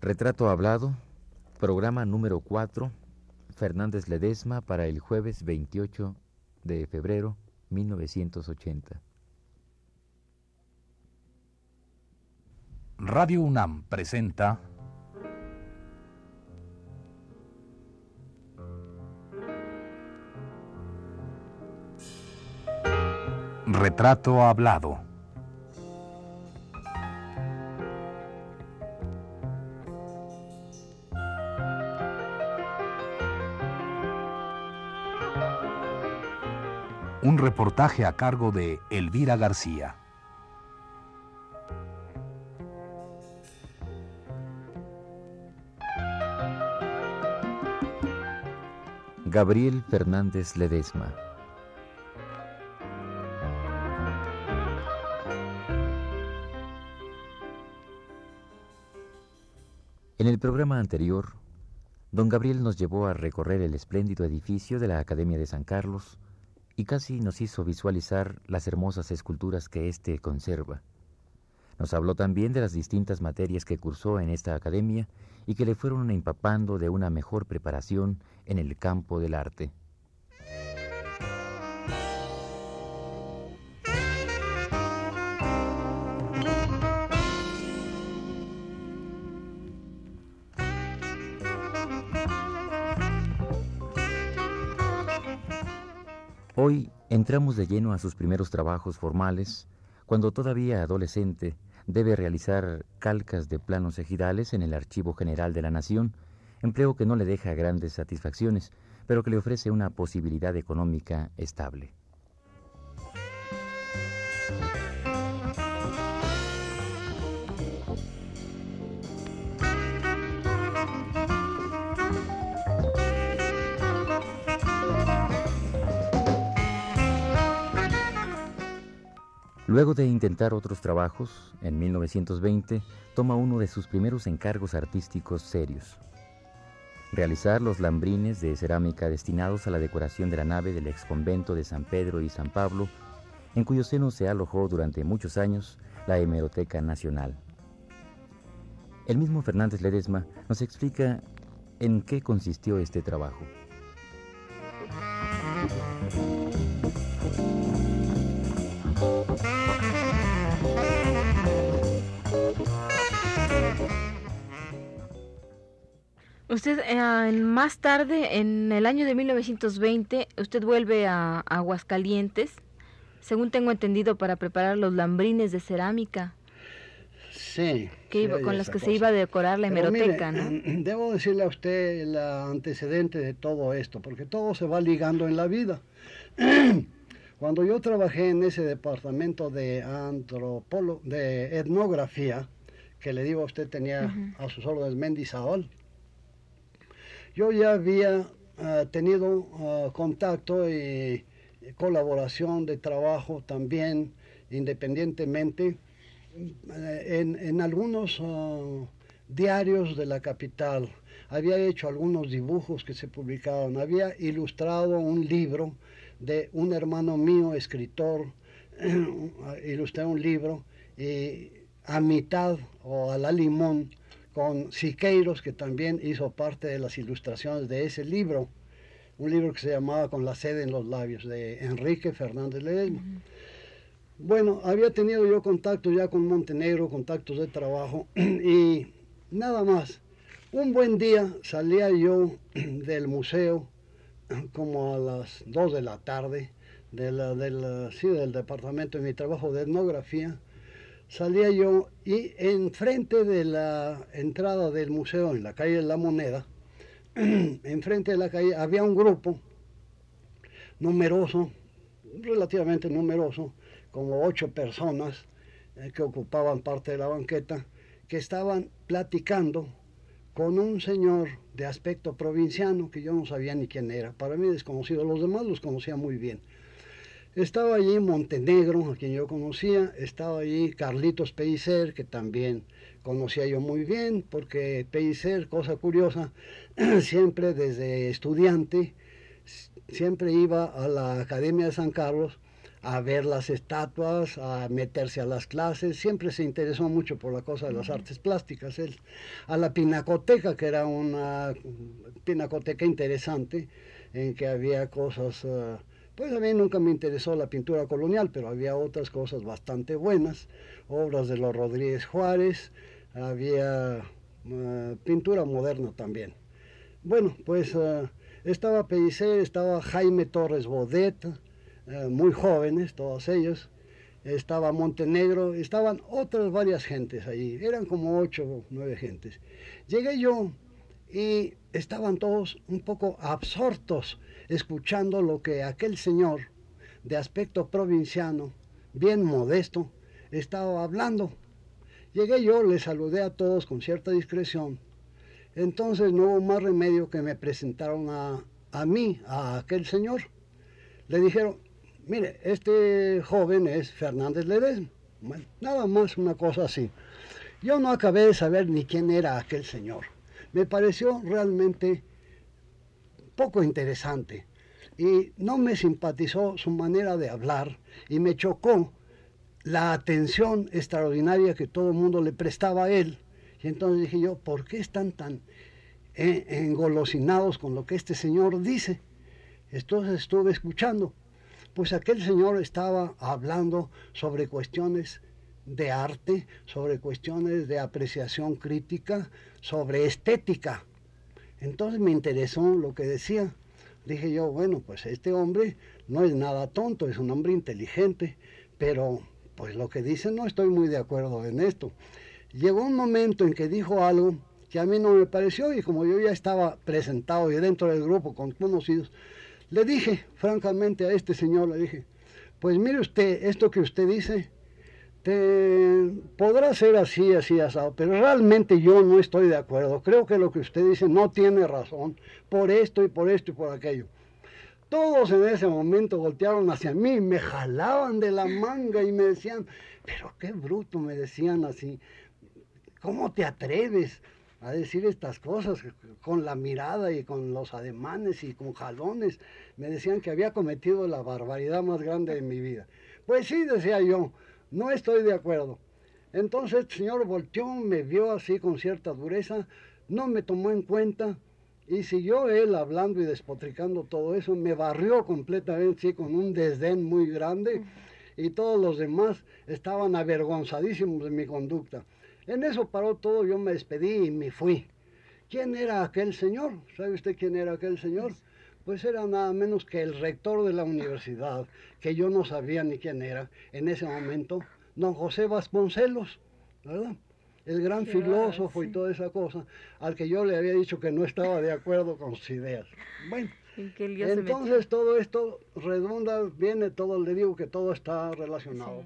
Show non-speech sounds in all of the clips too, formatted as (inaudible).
Retrato Hablado, programa número 4, Fernández Ledesma para el jueves 28 de febrero 1980. Radio UNAM presenta Retrato Hablado. Reportaje a cargo de Elvira García. Gabriel Fernández Ledesma. En el programa anterior, don Gabriel nos llevó a recorrer el espléndido edificio de la Academia de San Carlos y casi nos hizo visualizar las hermosas esculturas que éste conserva. Nos habló también de las distintas materias que cursó en esta academia y que le fueron empapando de una mejor preparación en el campo del arte. Hoy entramos de lleno a sus primeros trabajos formales, cuando todavía adolescente debe realizar calcas de planos ejidales en el Archivo General de la Nación, empleo que no le deja grandes satisfacciones, pero que le ofrece una posibilidad económica estable. Luego de intentar otros trabajos, en 1920 toma uno de sus primeros encargos artísticos serios. Realizar los lambrines de cerámica destinados a la decoración de la nave del exconvento de San Pedro y San Pablo, en cuyo seno se alojó durante muchos años la Hemeroteca Nacional. El mismo Fernández Ledesma nos explica en qué consistió este trabajo. Usted eh, más tarde, en el año de 1920, usted vuelve a, Aguascalientes, según tengo entendido, para preparar los lambrines de cerámica. Sí. con los que se iba a decorar la hemeroteca, ¿no? (clears throat) Debo decirle a usted el antecedente de todo esto, porque todo se va ligando en la vida. (clears throat) Cuando yo trabajé en ese departamento de antropolo de etnografía, que le digo a usted tenía a sus órdenes Mendizaol, yo ya había ah, tenido ah, contacto y colaboración de trabajo también independientemente eh, en, algunos ah, diarios de la capital. Había hecho algunos dibujos que se publicaron, había ilustrado un libro de un hermano mío, escritor, (clears throat) ilustré un libro y a mitad o a la limón con Siqueiros, que también hizo parte de las ilustraciones de ese libro, un libro que se llamaba Con la sede en los labios, de Enrique Fernández Ledesma. Bueno, había tenido yo contactos ya con Montenegro, contactos de trabajo, (clears throat) y nada más. Un buen día salía yo (clears throat) del museo (clears throat) como a las 2 de la tarde, de la, sí, del departamento de mi trabajo de etnografía, salía yo y enfrente de la entrada del museo, en la calle de la Moneda, (clears throat) enfrente de la calle había un grupo numeroso, relativamente numeroso, como ocho personas eh, que ocupaban parte de la banqueta, que estaban platicando con un señor de aspecto provinciano que yo no sabía ni quién era, para mí desconocido, los demás los conocía muy bien. Estaba allí Montenegro, a quien yo conocía, estaba allí Carlitos Pellicer, que también conocía yo muy bien, porque Pellicer, cosa curiosa, (clears throat) siempre desde estudiante, siempre iba a la Academia de San Carlos a ver las estatuas, a meterse a las clases, siempre se interesó mucho por la cosa de las artes plásticas. Él, a la pinacoteca, que era una pinacoteca interesante, en que había cosas, eh, pues a mí nunca me interesó la pintura colonial, pero había otras cosas bastante buenas, obras de los Rodríguez Juárez, había eh, pintura moderna también. Bueno, pues eh, estaba Pellicer, estaba Jaime Torres Bodet, eh, muy jóvenes, todos ellos. Estaba Montenegro, estaban otras varias gentes allí, eran como ocho o nueve gentes. Llegué yo y estaban todos un poco absortos escuchando lo que aquel señor de aspecto provinciano, bien modesto, estaba hablando. Llegué yo, le saludé a todos con cierta discreción. Entonces no hubo más remedio que me presentaron a, a mí, a aquel señor. Le dijeron, Mire, este joven es Fernández Ledesma. nada más una cosa así. Yo no acabé de saber ni quién era aquel señor. Me pareció realmente poco interesante y no me simpatizó su manera de hablar y me chocó la atención extraordinaria que todo el mundo le prestaba a él. Y entonces dije yo, ¿por qué están tan eh, engolosinados con lo que este señor dice? Entonces estuve escuchando pues aquel señor estaba hablando sobre cuestiones de arte, sobre cuestiones de apreciación crítica, sobre estética. Entonces me interesó lo que decía. Dije yo, bueno, pues este hombre no es nada tonto, es un hombre inteligente, pero pues lo que dice no estoy muy de acuerdo en esto. Llegó un momento en que dijo algo que a mí no me pareció y como yo ya estaba presentado y dentro del grupo con conocidos, le dije, francamente, a este señor, le dije, pues mire usted, esto que usted dice, te, podrá ser así, así, asado, pero realmente yo no estoy de acuerdo. Creo que lo que usted dice no tiene razón, por esto y por esto y por aquello. Todos en ese momento voltearon hacia mí, me jalaban de la manga y me decían, pero qué bruto, me decían así, ¿cómo te atreves? a decir estas cosas con la mirada y con los ademanes y con jalones. Me decían que había cometido la barbaridad más grande de mi vida. Pues sí, decía yo, no estoy de acuerdo. Entonces el señor volteó, me vio así con cierta dureza, no me tomó en cuenta y siguió él hablando y despotricando todo eso, me barrió completamente, con un desdén muy grande y todos los demás estaban avergonzadísimos de mi conducta. En eso paró todo, yo me despedí y me fui. ¿Quién era aquel señor? ¿Sabe usted quién era aquel señor? Pues era nada menos que el rector de la universidad, que yo no sabía ni quién era en ese momento, don José Vasconcelos, ¿verdad? El gran filósofo y toda esa cosa, al que yo le había dicho que no estaba de acuerdo con sus ideas. Bueno, entonces todo esto redunda, viene todo, le digo que todo está relacionado.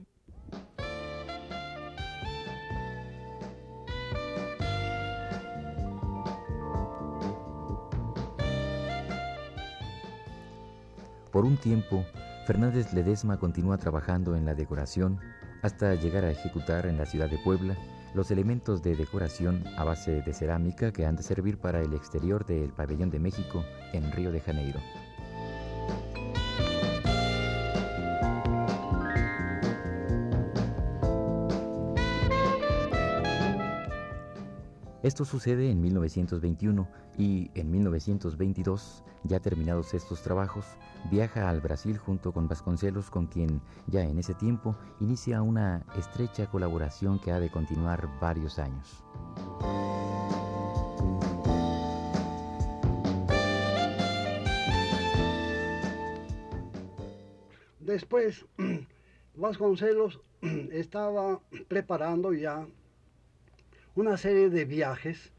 Por un tiempo, Fernández Ledesma continúa trabajando en la decoración hasta llegar a ejecutar en la ciudad de Puebla los elementos de decoración a base de cerámica que han de servir para el exterior del pabellón de México en Río de Janeiro. Esto sucede en 1921 y en 1922, ya terminados estos trabajos, viaja al Brasil junto con Vasconcelos, con quien ya en ese tiempo inicia una estrecha colaboración que ha de continuar varios años. Después, (clears throat) Vasconcelos (clears throat) estaba preparando ya una serie de viajes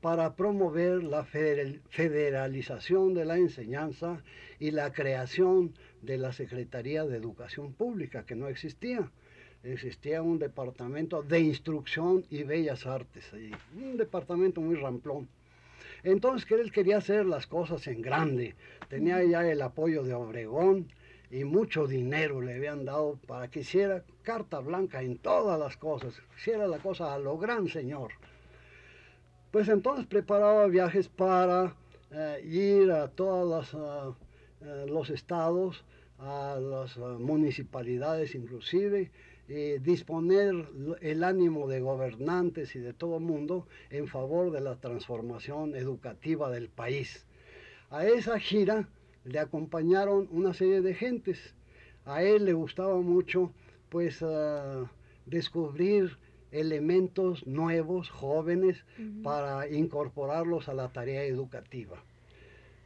para promover la federalización de la enseñanza y la creación de la Secretaría de Educación Pública, que no existía. Existía un departamento de instrucción y bellas artes, un departamento muy ramplón. Entonces él quería hacer las cosas en grande, tenía ya el apoyo de Obregón, y mucho dinero le habían dado para que hiciera carta blanca en todas las cosas, hiciera la cosa a lo gran señor. Pues entonces preparaba viajes para eh, ir a todos ah, eh, los estados a las municipalidades inclusive, eh, disponer el ánimo de gobernantes y de todo el mundo en favor de la transformación educativa del país. A esa gira le acompañaron una serie de gentes. A él le gustaba mucho pues ah, descubrir elementos nuevos, jóvenes, para incorporarlos a la tarea educativa.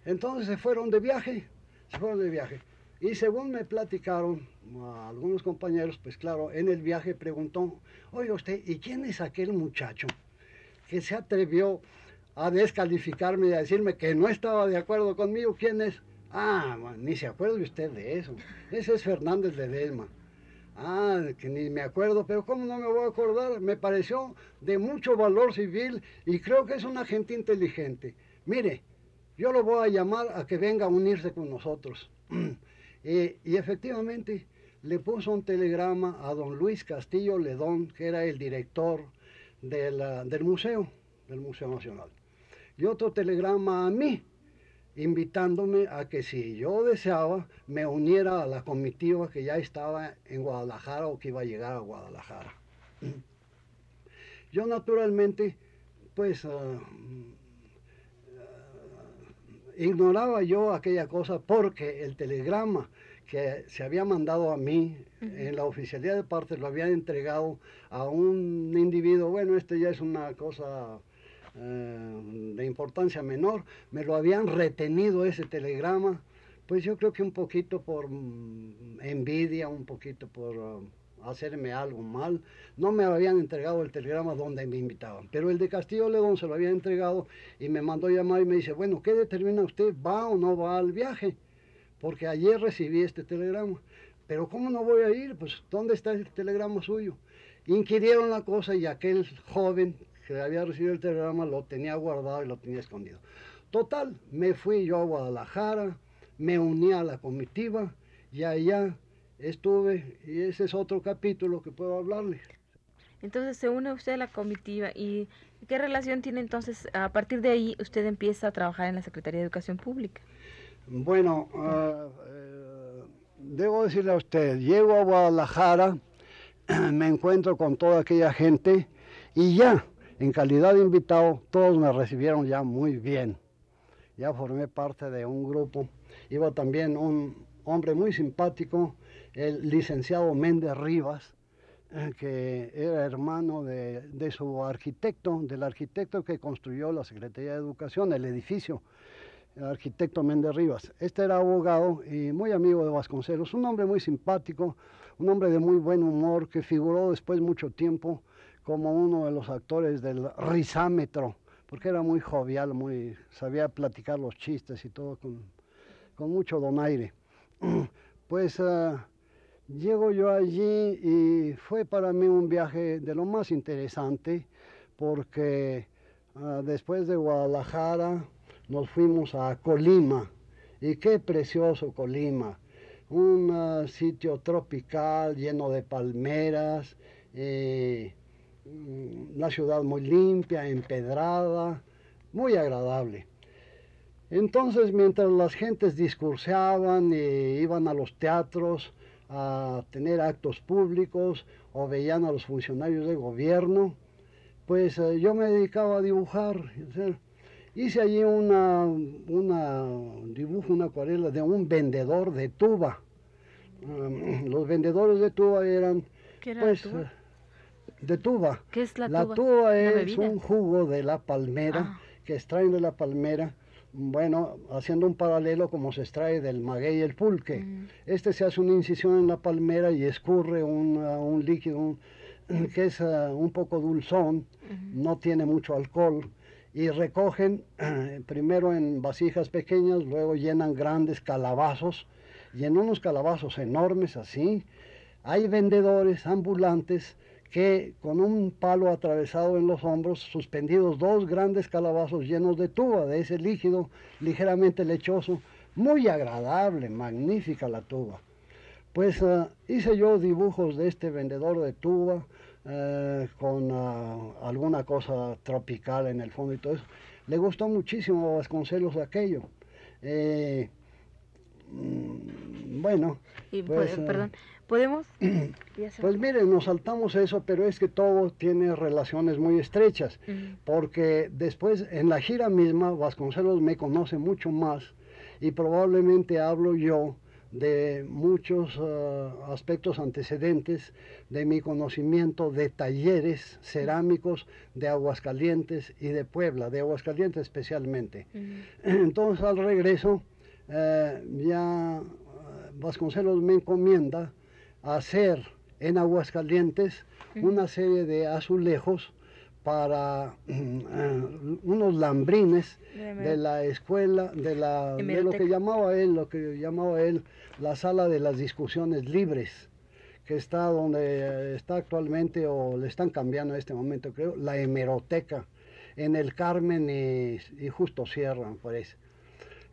Entonces se fueron de viaje, se fueron de viaje. Y según me platicaron algunos compañeros, pues claro, en el viaje preguntó, oye usted, ¿y quién es aquel muchacho que se atrevió a descalificarme y a decirme que no estaba de acuerdo conmigo? ¿Quién es? Ah, ni se acuerde usted de eso. Ese es Fernández de Delma. Ah, que ni me acuerdo, pero ¿cómo no me voy a acordar? Me pareció de mucho valor civil y creo que es una gente inteligente. Mire, yo lo voy a llamar a que venga a unirse con nosotros. (clears throat) y efectivamente le puso un telegrama a don Luis Castillo Ledón, que era el director del museo, del Museo Nacional. Y otro telegrama a mí, invitándome a que si yo deseaba me uniera a la comitiva que ya estaba en Guadalajara o que iba a llegar a Guadalajara. Yo naturalmente, pues, ah, ignoraba yo aquella cosa porque el telegrama que se había mandado a mí en la oficialidad de parte lo habían entregado a un individuo, bueno, este ya es una cosa de importancia menor, me lo habían retenido ese telegrama, pues yo creo que un poquito por mm, envidia, un poquito por uh, hacerme algo mal, no me habían entregado el telegrama donde me invitaban, pero el de Castillo León se lo había entregado y me mandó llamar y me dice, bueno, ¿qué determina usted? ¿Va o no va al viaje? Porque ayer recibí este telegrama, pero ¿cómo no voy a ir? Pues ¿dónde está el telegrama suyo? Inquirieron la cosa y aquel joven que había recibido el telegrama lo tenía guardado y lo tenía escondido. Total, me fui yo a Guadalajara, me uní a la comitiva y allá estuve y ese es otro capítulo que puedo hablarle. Entonces se une usted a la comitiva y ¿qué relación tiene entonces? A partir de ahí usted empieza a trabajar en la Secretaría de Educación Pública. Bueno, eh, debo decirle a usted, llego a Guadalajara, (clears throat) me encuentro con toda aquella gente y ya en calidad de invitado, todos me recibieron ya muy bien. Ya formé parte de un grupo. Iba también un hombre muy simpático, el licenciado Méndez Rivas, eh, que era hermano de, su arquitecto, del arquitecto que construyó la Secretaría de Educación, el edificio, el arquitecto Méndez Rivas. Este era abogado y muy amigo de Vasconcelos, un hombre muy simpático, un hombre de muy buen humor que figuró después mucho tiempo como uno de los actores del risámetro, porque era muy jovial, muy, sabía platicar los chistes y todo con, con mucho donaire. (clears throat) Pues ah, llego yo allí y fue para mí un viaje de lo más interesante, porque ah, después de Guadalajara nos fuimos a Colima, y qué precioso Colima, un ah, sitio tropical lleno de palmeras, eh, una ciudad muy limpia, empedrada, muy agradable. Entonces, mientras las gentes discursaban e iban a los teatros a tener actos públicos o veían a los funcionarios de gobierno, pues eh, yo me dedicaba a dibujar. hice allí una, una dibujo, una acuarela de un vendedor de tuba. los vendedores de tuba eran, pues, de tuba. ¿Qué es la, la tuba? es un jugo de la palmera ah. que extraen de la palmera. Bueno, haciendo un paralelo como se extrae del maguey el pulque. Mm. Este se hace una incisión en la palmera y escurre un, un líquido (clears throat) que es uh, un poco dulzón, no tiene mucho alcohol, y recogen (clears throat) primero en vasijas pequeñas, luego llenan grandes calabazos, y en unos calabazos enormes así, hay vendedores ambulantes que con un palo atravesado en los hombros, suspendidos dos grandes calabazos llenos de tuba, de ese líquido ligeramente lechoso, muy agradable, magnífica la tuba. Pues eh, hice yo dibujos de este vendedor de tuba eh, con eh, alguna cosa tropical en el fondo y todo eso. Le gustó muchísimo a Vasconcelos aquello. Mm, Bueno, pues, perdón, ¿podemos? (clears throat) pues miren, nos saltamos eso, pero es que todo tiene relaciones muy estrechas, porque después en la gira misma Vasconcelos me conoce mucho más y probablemente hablo yo de muchos eh, aspectos antecedentes de mi conocimiento de talleres cerámicos de Aguascalientes y de Puebla, de Aguascalientes especialmente. (clears throat) Entonces al regreso eh, ya eh, Vasconcelos me encomienda hacer en Aguascalientes una serie de azulejos para eh, unos lambrines de la escuela, de, la, de lo que llamaba él, lo que llamaba él la sala de las discusiones libres, que está donde está actualmente, o le están cambiando en este momento, creo, la hemeroteca, en el Carmen y, justo cierran, parece.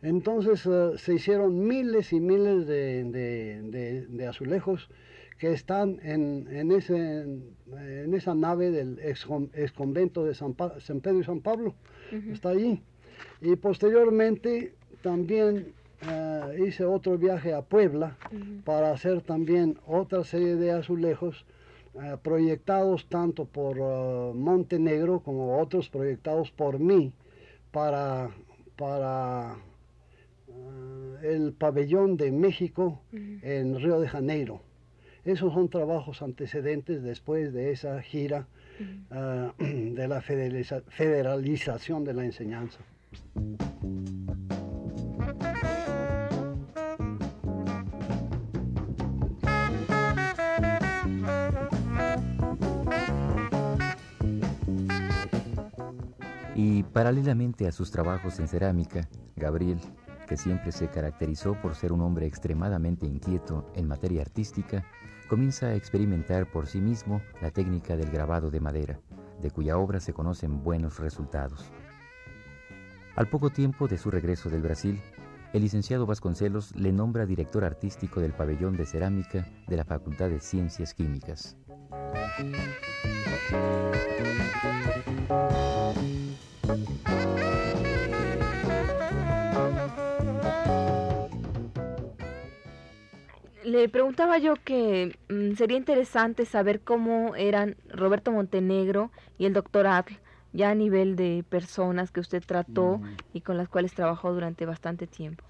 Entonces eh, se hicieron miles y miles de azulejos que están en, en, ese, en esa nave del ex, convento de San, Pedro y San Pablo. Está allí. Y posteriormente también eh, hice otro viaje a Puebla para hacer también otra serie de azulejos eh, proyectados tanto por Montenegro como otros proyectados por mí para, para el pabellón de México en Río de Janeiro. Esos son trabajos antecedentes después de esa gira ah, (clears throat) de la federalización de la enseñanza. Y paralelamente a sus trabajos en cerámica, Gabriel, que siempre se caracterizó por ser un hombre extremadamente inquieto en materia artística, comienza a experimentar por sí mismo la técnica del grabado de madera, de cuya obra se conocen buenos resultados. Al poco tiempo de su regreso del Brasil, el licenciado Vasconcelos le nombra director artístico del pabellón de cerámica de la Facultad de Ciencias Químicas. Le preguntaba yo que mm, sería interesante saber cómo eran Roberto Montenegro y el doctor Atl, ya a nivel de personas que usted trató mm. y con las cuales trabajó durante bastante tiempo.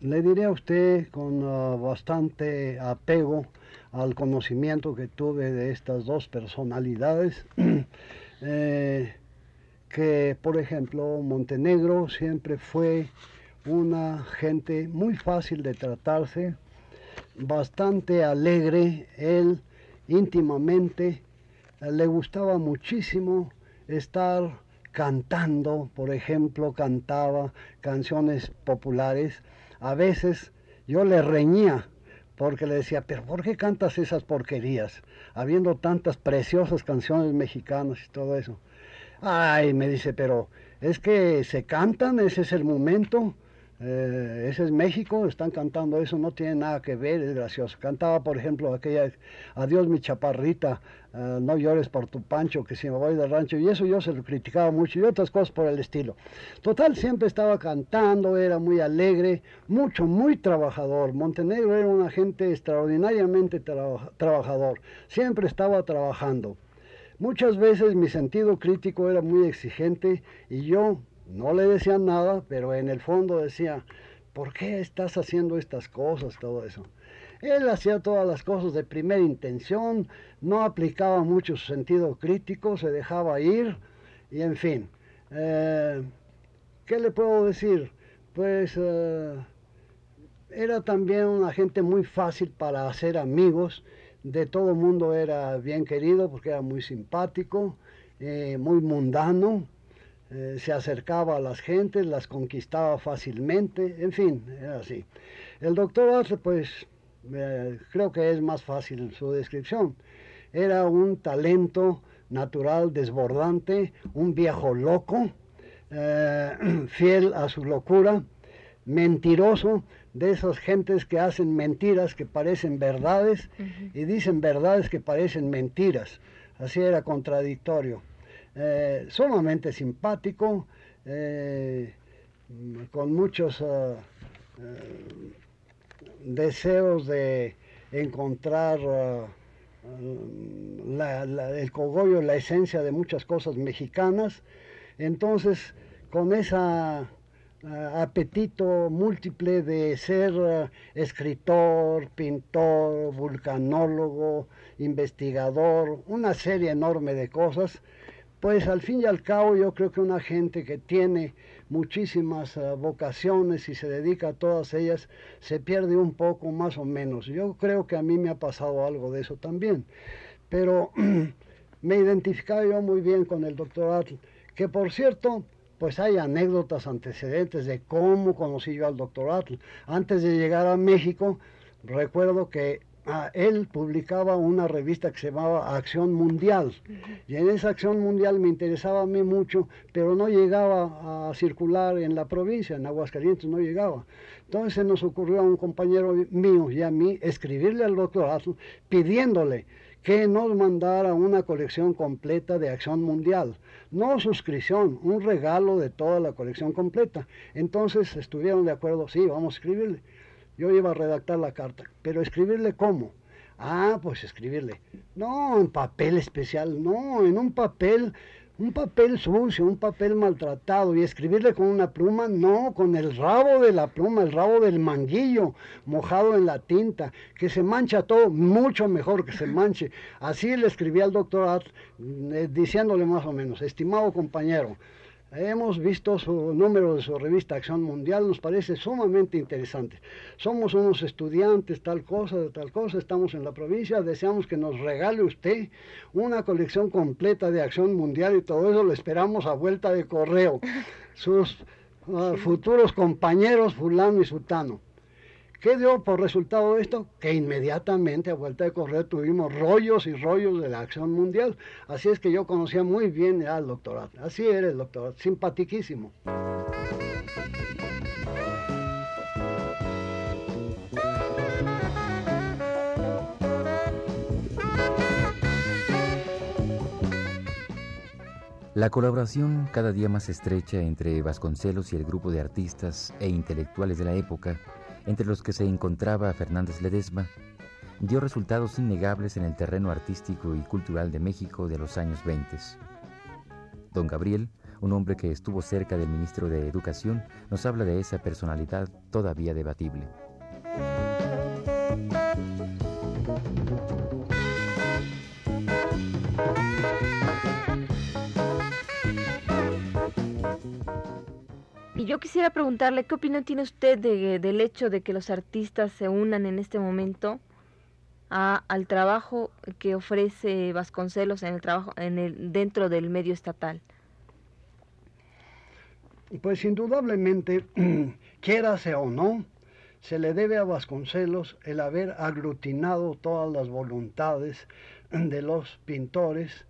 Le diré a usted con ah, bastante apego al conocimiento que tuve de estas dos personalidades, (clears throat) eh, que por ejemplo Montenegro siempre fue una gente muy fácil de tratarse, bastante alegre, él íntimamente le gustaba muchísimo estar cantando, por ejemplo, cantaba canciones populares. A veces yo le reñía porque le decía, pero ¿por qué cantas esas porquerías? Habiendo tantas preciosas canciones mexicanas y todo eso. Ay, me dice, pero es que se cantan, ese es el momento. Eh, ese es México, están cantando eso, no tiene nada que ver, es gracioso. Cantaba, por ejemplo, aquella Adiós mi chaparrita, eh, no llores por tu pancho, que si me voy del rancho, y eso yo se lo criticaba mucho, y otras cosas por el estilo. Total, siempre estaba cantando, era muy alegre, mucho, muy trabajador. Montenegro era una gente extraordinariamente trabajador, siempre estaba trabajando. Muchas veces mi sentido crítico era muy exigente y yo no le decían nada, pero en el fondo decía, ¿por qué estás haciendo estas cosas? Todo eso. Él hacía todas las cosas de primera intención, no aplicaba mucho su sentido crítico, se dejaba ir y en fin. Eh, ¿Qué le puedo decir? Pues eh, era también una gente muy fácil para hacer amigos, de todo el mundo era bien querido porque era muy simpático, eh, muy mundano, eh, se acercaba a las gentes, las conquistaba fácilmente, en fin, era así. El doctor Arce, pues, eh, creo que es más fácil su descripción. Era un talento natural desbordante, un viejo loco, eh, (clears throat) fiel a su locura, mentiroso, de esas gentes que hacen mentiras que parecen verdades y dicen verdades que parecen mentiras. Así era contradictorio. Eh, sumamente simpático, eh, con muchos, eh, deseos de encontrar el cogollo, la esencia de muchas cosas mexicanas. Entonces, con esa apetito múltiple de ser escritor, pintor, vulcanólogo, investigador, una serie enorme de cosas, pues al fin y al cabo yo creo que una gente que tiene muchísimas eh, vocaciones y se dedica a todas ellas, se pierde un poco más o menos. Yo creo que a mí me ha pasado algo de eso también. Pero (clears throat) me identificaba yo muy bien con el doctor que por cierto, pues hay anécdotas antecedentes de cómo conocí yo al doctor Atl. Antes de llegar a México, recuerdo que ah, él publicaba una revista que se llamaba Acción Mundial. Y en esa Acción Mundial me interesaba a mí mucho, pero no llegaba a circular en la provincia, en Aguascalientes no llegaba. Entonces se nos ocurrió a un compañero mío y a mí escribirle al doctor Atl pidiéndole que nos mandara una colección completa de Acción Mundial no suscripción, un regalo de toda la colección completa. Entonces estuvieron de acuerdo, sí, vamos a escribirle. Yo iba a redactar la carta, pero escribirle cómo. Ah, pues escribirle. No en papel especial, no, en un papel un papel sucio, un papel maltratado y escribirle con una pluma, no, con el rabo de la pluma, el rabo del manguillo mojado en la tinta, que se mancha todo, mucho mejor que se (laughs) manche. Así le escribí al doctor eh, diciéndole más o menos, estimado compañero, Hemos visto su número de su revista Acción Mundial, nos parece sumamente interesante. Somos unos estudiantes, tal cosa, de tal cosa, estamos en la provincia, deseamos que nos regale usted una colección completa de Acción Mundial y todo eso lo esperamos a vuelta de correo. (laughs) Sus ah, futuros compañeros fulano y sutano. ¿Qué dio por resultado esto? Que inmediatamente a vuelta de correr tuvimos rollos y rollos de la acción mundial. Así es que yo conocía muy bien al doctorado. Así era el doctorado, simpatiquísimo. La colaboración cada día más estrecha entre Vasconcelos y el grupo de artistas e intelectuales de la época entre los que se encontraba Fernández Ledesma, dio resultados innegables en el terreno artístico y cultural de México de los años 20. Don Gabriel, un hombre que estuvo cerca del ministro de Educación, nos habla de esa personalidad todavía debatible. Yo quisiera preguntarle, ¿qué opinión tiene usted del hecho de que los artistas se unan en este momento al trabajo que ofrece Vasconcelos en el trabajo en el, dentro del medio estatal? Pues indudablemente, (clears throat) quiérase o no, se le debe a Vasconcelos el haber aglutinado todas las voluntades de los pintores,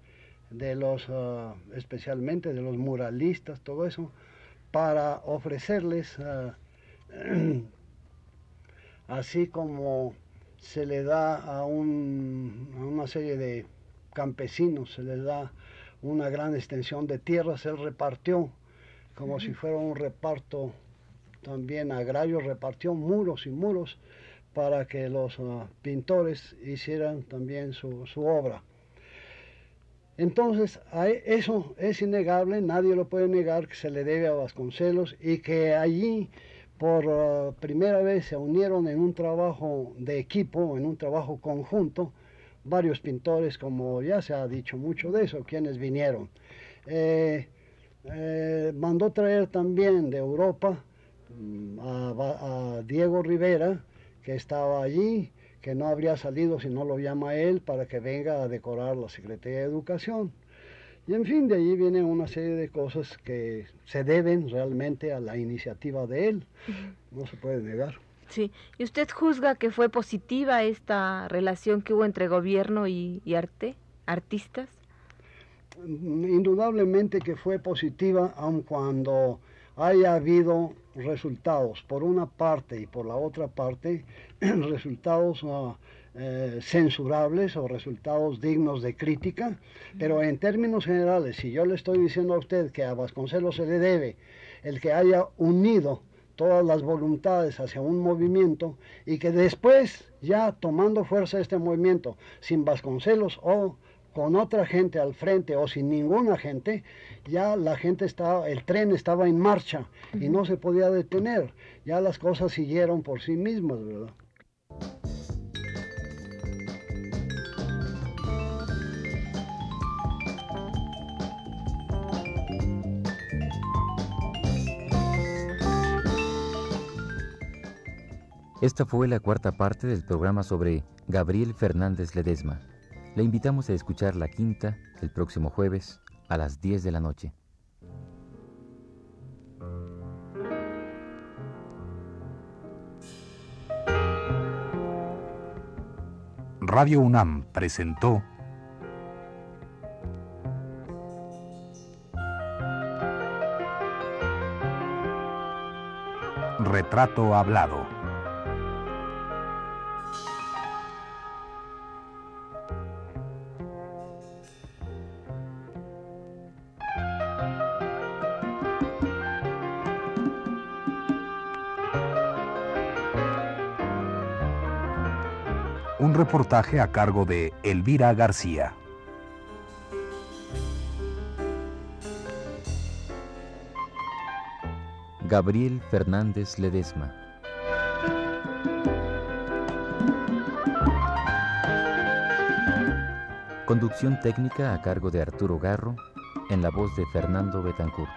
de los, ah, especialmente de los muralistas, todo eso, para ofrecerles, ah, (clears throat) así como se le da a, una serie de campesinos, se les da una gran extensión de tierras, él repartió como si fuera un reparto también agrario, repartió muros y muros para que los ah, pintores hicieran también su, su obra. Entonces, eso es innegable, nadie lo puede negar que se le debe a Vasconcelos y que allí por uh, primera vez se unieron en un trabajo de equipo, en un trabajo conjunto, varios pintores, como ya se ha dicho mucho de eso, quienes vinieron. Eh, eh, mandó traer también de Europa mm, a Diego Rivera, que estaba allí, que no habría salido si no lo llama él para que venga a decorar la Secretaría de Educación. Y en fin, de allí viene una serie de cosas que se deben realmente a la iniciativa de él, no se puede negar. Sí, ¿y usted juzga que fue positiva esta relación que hubo entre gobierno y, y arte, artistas? Indudablemente que fue positiva, aun cuando haya habido resultados por una parte y por la otra parte, (clears throat) resultados ah, eh, censurables o resultados dignos de crítica, pero en términos generales, si yo le estoy diciendo a usted que a Vasconcelos se le debe el que haya unido todas las voluntades hacia un movimiento y que después, ya tomando fuerza este movimiento, sin Vasconcelos o con otra gente al frente o sin ninguna gente, ya la gente estaba, el tren estaba en marcha y no se podía detener. Ya las cosas siguieron por sí mismas, ¿verdad? Esta fue la cuarta parte del programa sobre Gabriel Fernández Ledesma. Le invitamos a escuchar la quinta el próximo jueves a las 10 de la noche. Radio UNAM presentó Retrato Hablado. Un reportaje a cargo de Elvira García. Gabriel Fernández Ledesma. Conducción técnica a cargo de Arturo Garro, en la voz de Fernando Betancourt.